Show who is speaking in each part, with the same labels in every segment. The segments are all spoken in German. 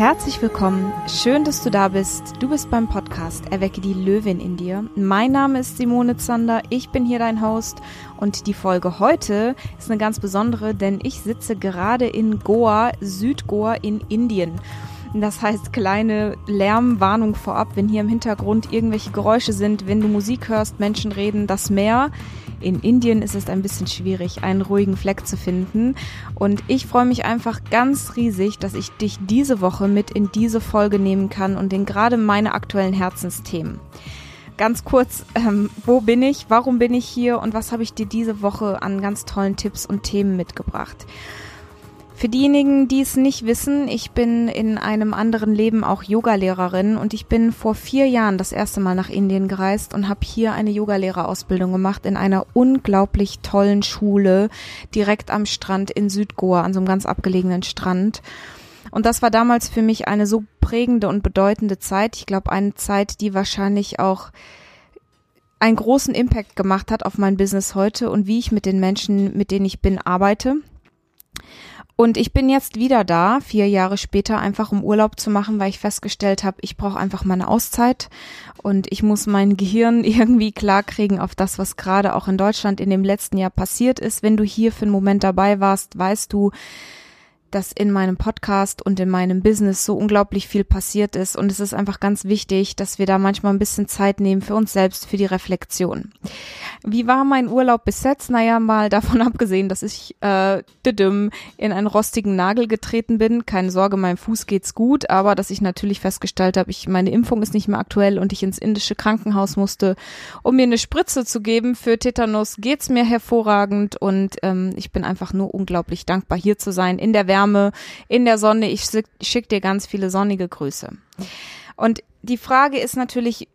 Speaker 1: Herzlich willkommen. Schön, dass du da bist. Du bist beim Podcast Erwecke die Löwin in dir. Mein Name ist Simone Zander. Ich bin hier dein Host und die Folge heute ist eine ganz besondere, denn ich sitze gerade in Goa, Südgoa in Indien. Das heißt, kleine Lärmwarnung vorab, wenn hier im Hintergrund irgendwelche Geräusche sind, wenn du Musik hörst, Menschen reden, das Meer in Indien ist es ein bisschen schwierig, einen ruhigen Fleck zu finden. Und ich freue mich einfach ganz riesig, dass ich dich diese Woche mit in diese Folge nehmen kann und in gerade meine aktuellen Herzensthemen. Ganz kurz, ähm, wo bin ich, warum bin ich hier und was habe ich dir diese Woche an ganz tollen Tipps und Themen mitgebracht? Für diejenigen, die es nicht wissen, ich bin in einem anderen Leben auch Yogalehrerin und ich bin vor vier Jahren das erste Mal nach Indien gereist und habe hier eine Yogalehrerausbildung gemacht in einer unglaublich tollen Schule direkt am Strand in Südgoa, an so einem ganz abgelegenen Strand. Und das war damals für mich eine so prägende und bedeutende Zeit. Ich glaube, eine Zeit, die wahrscheinlich auch einen großen Impact gemacht hat auf mein Business heute und wie ich mit den Menschen, mit denen ich bin, arbeite. Und ich bin jetzt wieder da, vier Jahre später, einfach um Urlaub zu machen, weil ich festgestellt habe, ich brauche einfach mal eine Auszeit und ich muss mein Gehirn irgendwie klarkriegen auf das, was gerade auch in Deutschland in dem letzten Jahr passiert ist. Wenn du hier für einen Moment dabei warst, weißt du, dass in meinem Podcast und in meinem Business so unglaublich viel passiert ist und es ist einfach ganz wichtig, dass wir da manchmal ein bisschen Zeit nehmen für uns selbst, für die Reflexion. Wie war mein Urlaub bis jetzt? Naja, mal davon abgesehen, dass ich äh, in einen rostigen Nagel getreten bin. Keine Sorge, meinem Fuß geht's gut, aber dass ich natürlich festgestellt habe, ich meine Impfung ist nicht mehr aktuell und ich ins indische Krankenhaus musste, um mir eine Spritze zu geben für Tetanus, geht's mir hervorragend und ähm, ich bin einfach nur unglaublich dankbar hier zu sein in der Wärme Wärme, in der Sonne. Ich schicke dir ganz viele sonnige Grüße. Und die Frage ist natürlich,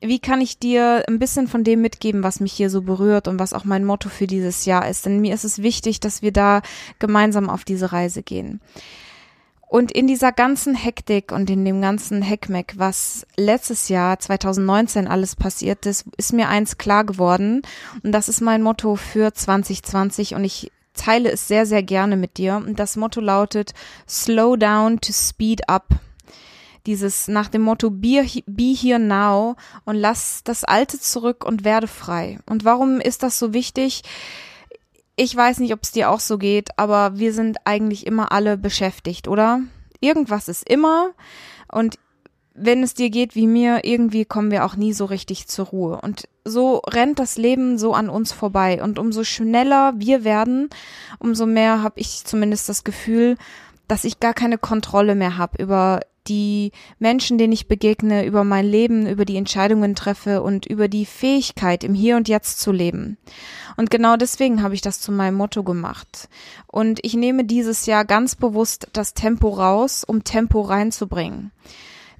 Speaker 1: wie kann ich dir ein bisschen von dem mitgeben, was mich hier so berührt und was auch mein Motto für dieses Jahr ist? Denn mir ist es wichtig, dass wir da gemeinsam auf diese Reise gehen. Und in dieser ganzen Hektik und in dem ganzen Heckmeck, was letztes Jahr 2019 alles passiert ist, ist mir eins klar geworden. Und das ist mein Motto für 2020. Und ich teile es sehr, sehr gerne mit dir. Und das Motto lautet Slow down to speed up. Dieses nach dem Motto be, be here now und lass das Alte zurück und werde frei. Und warum ist das so wichtig? Ich weiß nicht, ob es dir auch so geht, aber wir sind eigentlich immer alle beschäftigt, oder? Irgendwas ist immer und wenn es dir geht wie mir, irgendwie kommen wir auch nie so richtig zur Ruhe. Und so rennt das Leben so an uns vorbei. Und umso schneller wir werden, umso mehr habe ich zumindest das Gefühl, dass ich gar keine Kontrolle mehr habe über die Menschen, denen ich begegne, über mein Leben, über die Entscheidungen treffe und über die Fähigkeit, im Hier und Jetzt zu leben. Und genau deswegen habe ich das zu meinem Motto gemacht. Und ich nehme dieses Jahr ganz bewusst das Tempo raus, um Tempo reinzubringen.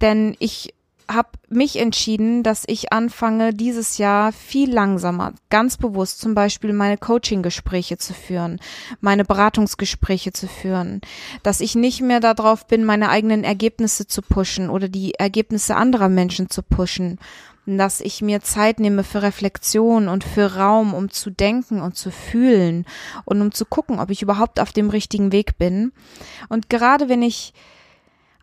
Speaker 1: Denn ich habe mich entschieden, dass ich anfange, dieses Jahr viel langsamer, ganz bewusst zum Beispiel meine Coaching-Gespräche zu führen, meine Beratungsgespräche zu führen, dass ich nicht mehr darauf bin, meine eigenen Ergebnisse zu pushen oder die Ergebnisse anderer Menschen zu pushen, dass ich mir Zeit nehme für Reflexion und für Raum, um zu denken und zu fühlen und um zu gucken, ob ich überhaupt auf dem richtigen Weg bin. Und gerade wenn ich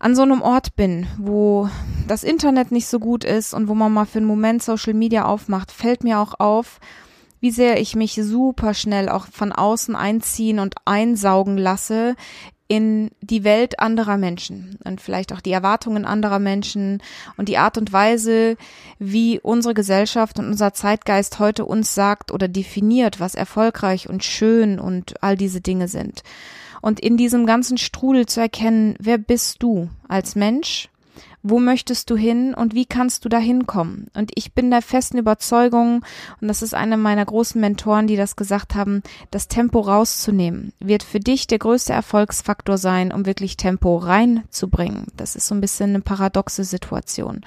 Speaker 1: an so einem Ort bin, wo das Internet nicht so gut ist und wo man mal für einen Moment Social Media aufmacht, fällt mir auch auf, wie sehr ich mich super schnell auch von außen einziehen und einsaugen lasse in die Welt anderer Menschen und vielleicht auch die Erwartungen anderer Menschen und die Art und Weise, wie unsere Gesellschaft und unser Zeitgeist heute uns sagt oder definiert, was erfolgreich und schön und all diese Dinge sind und in diesem ganzen Strudel zu erkennen, wer bist du als Mensch? Wo möchtest du hin und wie kannst du da hinkommen? Und ich bin der festen Überzeugung, und das ist eine meiner großen Mentoren, die das gesagt haben, das Tempo rauszunehmen, wird für dich der größte Erfolgsfaktor sein, um wirklich Tempo reinzubringen. Das ist so ein bisschen eine paradoxe Situation.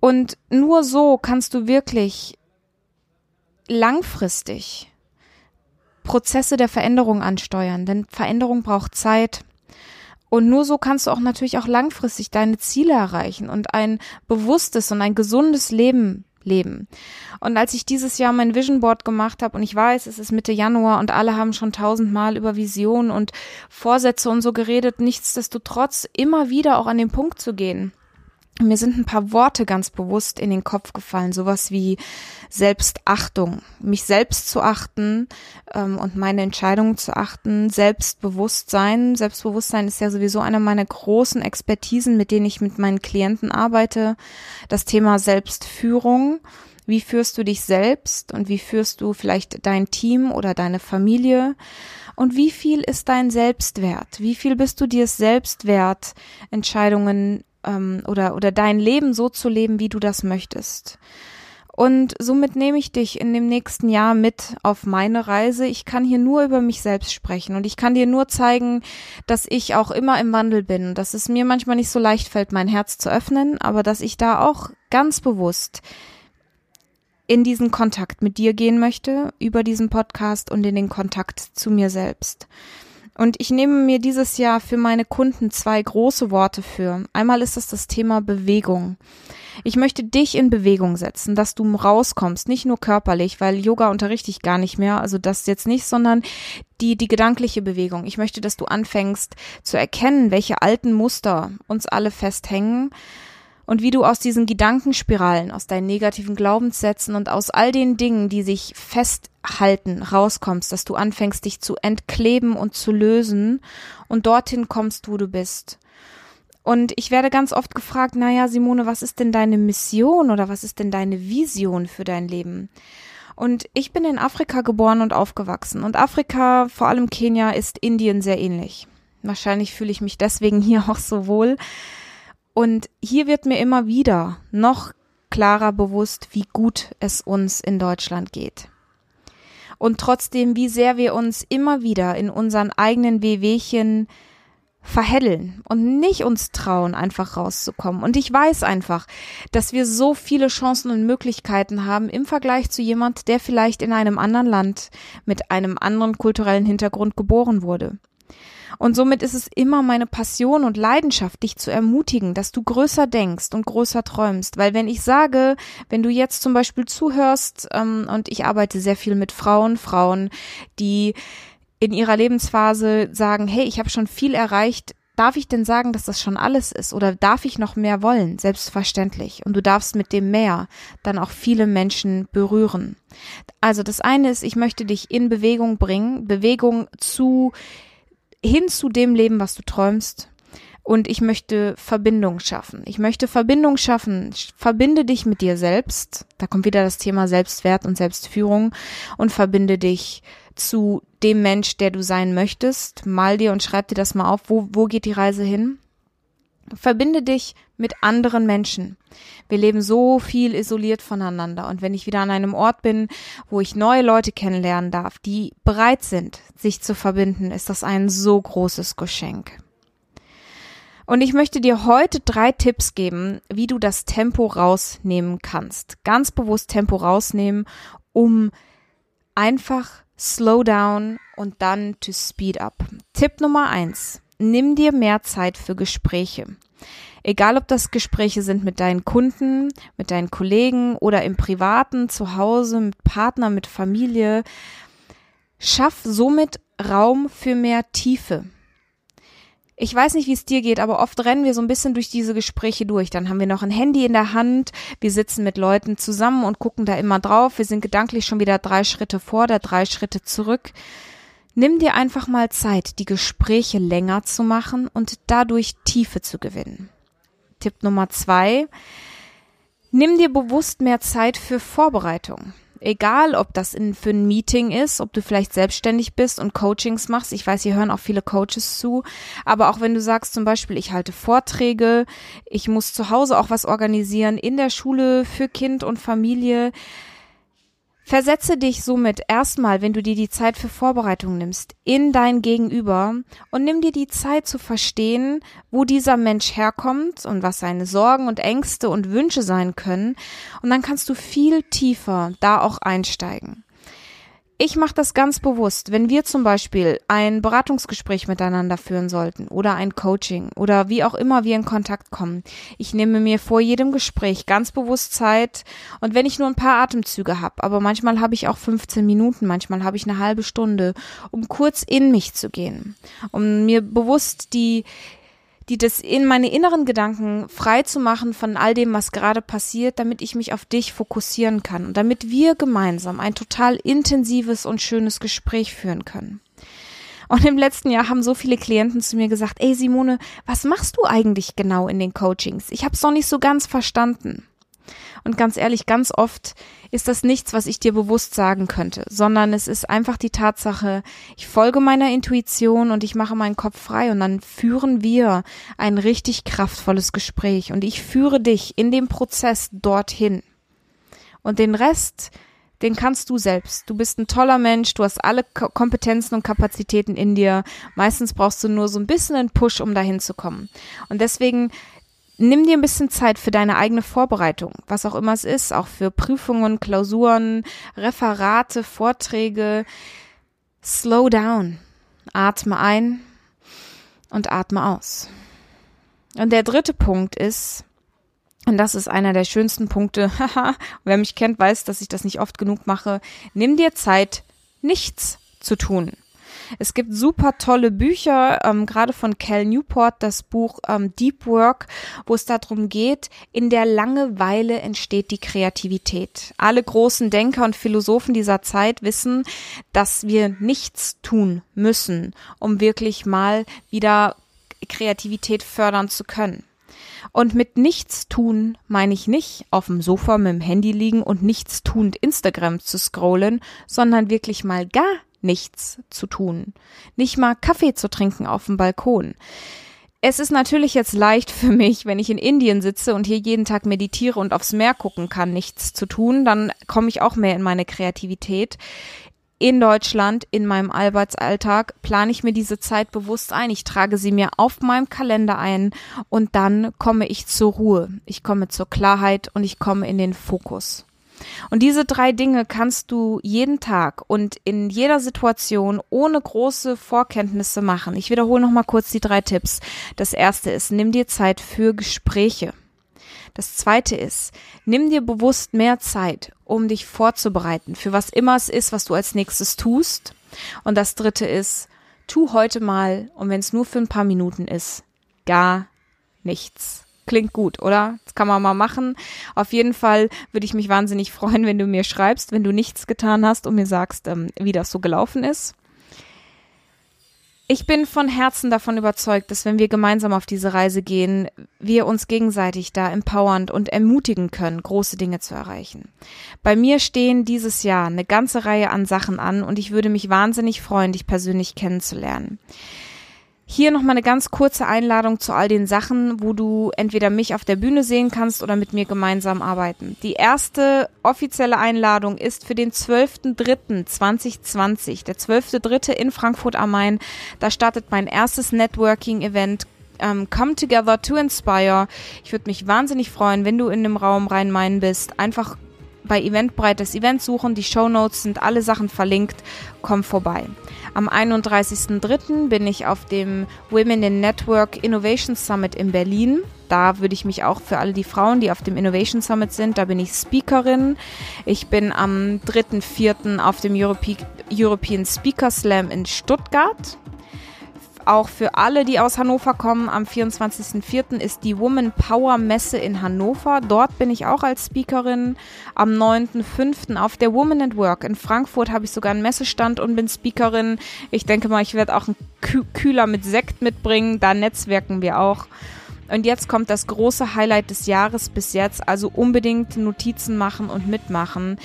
Speaker 1: Und nur so kannst du wirklich langfristig Prozesse der Veränderung ansteuern, denn Veränderung braucht Zeit. Und nur so kannst du auch natürlich auch langfristig deine Ziele erreichen und ein bewusstes und ein gesundes Leben leben. Und als ich dieses Jahr mein Vision Board gemacht habe und ich weiß, es ist Mitte Januar und alle haben schon tausendmal über Visionen und Vorsätze und so geredet, nichtsdestotrotz immer wieder auch an den Punkt zu gehen mir sind ein paar Worte ganz bewusst in den Kopf gefallen, sowas wie Selbstachtung, mich selbst zu achten ähm, und meine Entscheidungen zu achten, Selbstbewusstsein. Selbstbewusstsein ist ja sowieso eine meiner großen Expertisen, mit denen ich mit meinen Klienten arbeite. Das Thema Selbstführung. Wie führst du dich selbst und wie führst du vielleicht dein Team oder deine Familie? Und wie viel ist dein Selbstwert? Wie viel bist du dir selbst wert, Entscheidungen ähm, oder, oder dein Leben so zu leben, wie du das möchtest. Und somit nehme ich dich in dem nächsten Jahr mit auf meine Reise. Ich kann hier nur über mich selbst sprechen und ich kann dir nur zeigen, dass ich auch immer im Wandel bin, dass es mir manchmal nicht so leicht fällt, mein Herz zu öffnen, aber dass ich da auch ganz bewusst in diesen Kontakt mit dir gehen möchte, über diesen Podcast und in den Kontakt zu mir selbst. Und ich nehme mir dieses Jahr für meine Kunden zwei große Worte für. Einmal ist das das Thema Bewegung. Ich möchte dich in Bewegung setzen, dass du rauskommst, nicht nur körperlich, weil Yoga unterrichte ich gar nicht mehr, also das jetzt nicht, sondern die, die gedankliche Bewegung. Ich möchte, dass du anfängst zu erkennen, welche alten Muster uns alle festhängen und wie du aus diesen Gedankenspiralen, aus deinen negativen Glaubenssätzen und aus all den Dingen, die sich festhalten, rauskommst, dass du anfängst, dich zu entkleben und zu lösen und dorthin kommst, wo du bist. Und ich werde ganz oft gefragt, naja, Simone, was ist denn deine Mission oder was ist denn deine Vision für dein Leben? Und ich bin in Afrika geboren und aufgewachsen. Und Afrika, vor allem Kenia, ist Indien sehr ähnlich. Wahrscheinlich fühle ich mich deswegen hier auch so wohl, und hier wird mir immer wieder noch klarer bewusst, wie gut es uns in Deutschland geht. Und trotzdem, wie sehr wir uns immer wieder in unseren eigenen Wehwehchen verheddeln und nicht uns trauen, einfach rauszukommen. Und ich weiß einfach, dass wir so viele Chancen und Möglichkeiten haben im Vergleich zu jemand, der vielleicht in einem anderen Land mit einem anderen kulturellen Hintergrund geboren wurde. Und somit ist es immer meine Passion und Leidenschaft, dich zu ermutigen, dass du größer denkst und größer träumst. Weil wenn ich sage, wenn du jetzt zum Beispiel zuhörst, ähm, und ich arbeite sehr viel mit Frauen, Frauen, die in ihrer Lebensphase sagen, hey, ich habe schon viel erreicht, darf ich denn sagen, dass das schon alles ist? Oder darf ich noch mehr wollen? Selbstverständlich. Und du darfst mit dem mehr dann auch viele Menschen berühren. Also das eine ist, ich möchte dich in Bewegung bringen, Bewegung zu hin zu dem Leben, was du träumst. Und ich möchte Verbindung schaffen. Ich möchte Verbindung schaffen. Verbinde dich mit dir selbst. Da kommt wieder das Thema Selbstwert und Selbstführung. Und verbinde dich zu dem Mensch, der du sein möchtest. Mal dir und schreib dir das mal auf. Wo, wo geht die Reise hin? Verbinde dich mit anderen Menschen. Wir leben so viel isoliert voneinander. Und wenn ich wieder an einem Ort bin, wo ich neue Leute kennenlernen darf, die bereit sind, sich zu verbinden, ist das ein so großes Geschenk. Und ich möchte dir heute drei Tipps geben, wie du das Tempo rausnehmen kannst. Ganz bewusst Tempo rausnehmen, um einfach slow down und dann to speed up. Tipp Nummer eins nimm dir mehr Zeit für Gespräche. Egal, ob das Gespräche sind mit deinen Kunden, mit deinen Kollegen oder im Privaten, zu Hause, mit Partner, mit Familie. Schaff somit Raum für mehr Tiefe. Ich weiß nicht, wie es dir geht, aber oft rennen wir so ein bisschen durch diese Gespräche durch. Dann haben wir noch ein Handy in der Hand, wir sitzen mit Leuten zusammen und gucken da immer drauf. Wir sind gedanklich schon wieder drei Schritte vor, da drei Schritte zurück. Nimm dir einfach mal Zeit, die Gespräche länger zu machen und dadurch Tiefe zu gewinnen. Tipp Nummer zwei. Nimm dir bewusst mehr Zeit für Vorbereitung. Egal, ob das in, für ein Meeting ist, ob du vielleicht selbstständig bist und Coachings machst. Ich weiß, hier hören auch viele Coaches zu. Aber auch wenn du sagst zum Beispiel, ich halte Vorträge, ich muss zu Hause auch was organisieren, in der Schule für Kind und Familie. Versetze dich somit erstmal, wenn du dir die Zeit für Vorbereitung nimmst, in dein Gegenüber und nimm dir die Zeit zu verstehen, wo dieser Mensch herkommt und was seine Sorgen und Ängste und Wünsche sein können. Und dann kannst du viel tiefer da auch einsteigen. Ich mache das ganz bewusst, wenn wir zum Beispiel ein Beratungsgespräch miteinander führen sollten oder ein Coaching oder wie auch immer wir in Kontakt kommen. Ich nehme mir vor jedem Gespräch ganz bewusst Zeit und wenn ich nur ein paar Atemzüge habe, aber manchmal habe ich auch 15 Minuten, manchmal habe ich eine halbe Stunde, um kurz in mich zu gehen, um mir bewusst die die das in meine inneren Gedanken frei zu machen von all dem, was gerade passiert, damit ich mich auf dich fokussieren kann und damit wir gemeinsam ein total intensives und schönes Gespräch führen können. Und im letzten Jahr haben so viele Klienten zu mir gesagt, ey Simone, was machst du eigentlich genau in den Coachings? Ich habe es noch nicht so ganz verstanden. Und ganz ehrlich, ganz oft ist das nichts, was ich dir bewusst sagen könnte, sondern es ist einfach die Tatsache, ich folge meiner Intuition und ich mache meinen Kopf frei und dann führen wir ein richtig kraftvolles Gespräch und ich führe dich in dem Prozess dorthin. Und den Rest, den kannst du selbst. Du bist ein toller Mensch, du hast alle Kompetenzen und Kapazitäten in dir. Meistens brauchst du nur so ein bisschen einen Push, um dahin zu kommen. Und deswegen nimm dir ein bisschen Zeit für deine eigene Vorbereitung, was auch immer es ist, auch für Prüfungen, Klausuren, Referate, Vorträge. Slow down. Atme ein und atme aus. Und der dritte Punkt ist, und das ist einer der schönsten Punkte, haha, wer mich kennt, weiß, dass ich das nicht oft genug mache, nimm dir Zeit, nichts zu tun. Es gibt super tolle Bücher, ähm, gerade von Cal Newport, das Buch ähm, Deep Work, wo es darum geht, in der Langeweile entsteht die Kreativität. Alle großen Denker und Philosophen dieser Zeit wissen, dass wir nichts tun müssen, um wirklich mal wieder Kreativität fördern zu können. Und mit nichts tun meine ich nicht auf dem Sofa mit dem Handy liegen und nichts tuend Instagram zu scrollen, sondern wirklich mal gar nichts zu tun. Nicht mal Kaffee zu trinken auf dem Balkon. Es ist natürlich jetzt leicht für mich, wenn ich in Indien sitze und hier jeden Tag meditiere und aufs Meer gucken kann, nichts zu tun, dann komme ich auch mehr in meine Kreativität. In Deutschland, in meinem Arbeitsalltag, plane ich mir diese Zeit bewusst ein. Ich trage sie mir auf meinem Kalender ein und dann komme ich zur Ruhe. Ich komme zur Klarheit und ich komme in den Fokus. Und diese drei Dinge kannst du jeden Tag und in jeder Situation ohne große Vorkenntnisse machen. Ich wiederhole noch mal kurz die drei Tipps. Das erste ist, nimm dir Zeit für Gespräche. Das zweite ist, nimm dir bewusst mehr Zeit, um dich vorzubereiten für was immer es ist, was du als nächstes tust. Und das dritte ist, tu heute mal, und wenn es nur für ein paar Minuten ist, gar nichts. Klingt gut, oder? Das kann man mal machen. Auf jeden Fall würde ich mich wahnsinnig freuen, wenn du mir schreibst, wenn du nichts getan hast und mir sagst, ähm, wie das so gelaufen ist. Ich bin von Herzen davon überzeugt, dass wenn wir gemeinsam auf diese Reise gehen, wir uns gegenseitig da empowernd und ermutigen können, große Dinge zu erreichen. Bei mir stehen dieses Jahr eine ganze Reihe an Sachen an und ich würde mich wahnsinnig freuen, dich persönlich kennenzulernen. Hier nochmal eine ganz kurze Einladung zu all den Sachen, wo du entweder mich auf der Bühne sehen kannst oder mit mir gemeinsam arbeiten. Die erste offizielle Einladung ist für den 12.03.2020, der 12.03. in Frankfurt am Main. Da startet mein erstes Networking-Event ähm, Come Together to Inspire. Ich würde mich wahnsinnig freuen, wenn du in dem Raum Rhein-Main bist. Einfach bei Eventbreit das Event suchen. Die Show Notes sind alle Sachen verlinkt. Komm vorbei. Am 31.03. bin ich auf dem Women in Network Innovation Summit in Berlin. Da würde ich mich auch für alle die Frauen, die auf dem Innovation Summit sind, da bin ich Speakerin. Ich bin am 3.04. auf dem Europe European Speaker Slam in Stuttgart auch für alle, die aus Hannover kommen. Am 24.04. ist die Woman Power Messe in Hannover. Dort bin ich auch als Speakerin. Am 9.05. auf der Woman at Work in Frankfurt habe ich sogar einen Messestand und bin Speakerin. Ich denke mal, ich werde auch einen Kühler mit Sekt mitbringen. Da netzwerken wir auch. Und jetzt kommt das große Highlight des Jahres bis jetzt. Also unbedingt Notizen machen und mitmachen.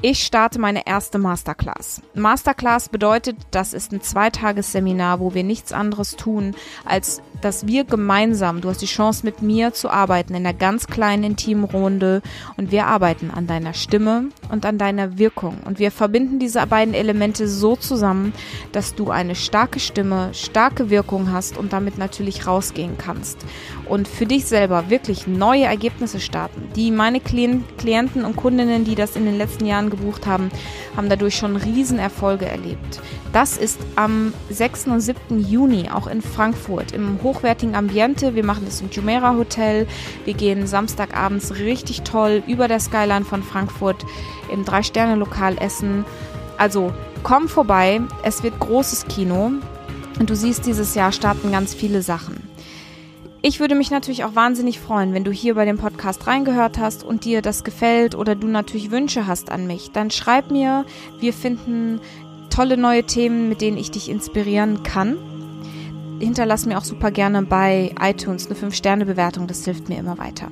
Speaker 1: Ich starte meine erste Masterclass. Masterclass bedeutet, das ist ein Zweitagesseminar, wo wir nichts anderes tun, als dass wir gemeinsam, du hast die Chance mit mir zu arbeiten in einer ganz kleinen intimen Runde und wir arbeiten an deiner Stimme und an deiner Wirkung. Und wir verbinden diese beiden Elemente so zusammen, dass du eine starke Stimme, starke Wirkung hast und damit natürlich rausgehen kannst. Und für dich selber wirklich neue Ergebnisse starten. Die meine Klienten und Kundinnen, die das in den letzten Jahren gebucht haben, haben dadurch schon Riesenerfolge erlebt. Das ist am 6. und 7. Juni auch in Frankfurt im hochwertigen Ambiente. Wir machen das im Jumeirah Hotel. Wir gehen Samstagabends richtig toll über der Skyline von Frankfurt im Drei-Sterne-Lokal essen. Also komm vorbei. Es wird großes Kino. Und du siehst, dieses Jahr starten ganz viele Sachen. Ich würde mich natürlich auch wahnsinnig freuen, wenn du hier bei dem Podcast reingehört hast und dir das gefällt oder du natürlich Wünsche hast an mich. Dann schreib mir. Wir finden tolle neue Themen, mit denen ich dich inspirieren kann. Hinterlass mir auch super gerne bei iTunes eine 5-Sterne-Bewertung, das hilft mir immer weiter.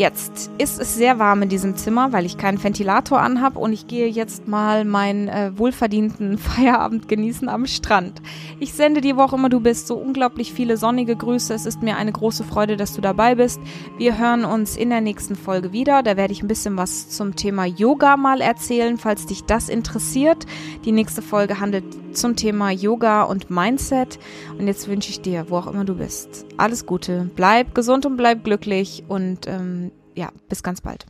Speaker 1: Jetzt ist es sehr warm in diesem Zimmer, weil ich keinen Ventilator anhab und ich gehe jetzt mal meinen äh, wohlverdienten Feierabend genießen am Strand. Ich sende dir, wo auch immer du bist, so unglaublich viele sonnige Grüße. Es ist mir eine große Freude, dass du dabei bist. Wir hören uns in der nächsten Folge wieder. Da werde ich ein bisschen was zum Thema Yoga mal erzählen, falls dich das interessiert. Die nächste Folge handelt zum Thema Yoga und Mindset. Und jetzt wünsche ich dir, wo auch immer du bist, alles Gute. Bleib gesund und bleib glücklich und ähm, ja, bis ganz bald.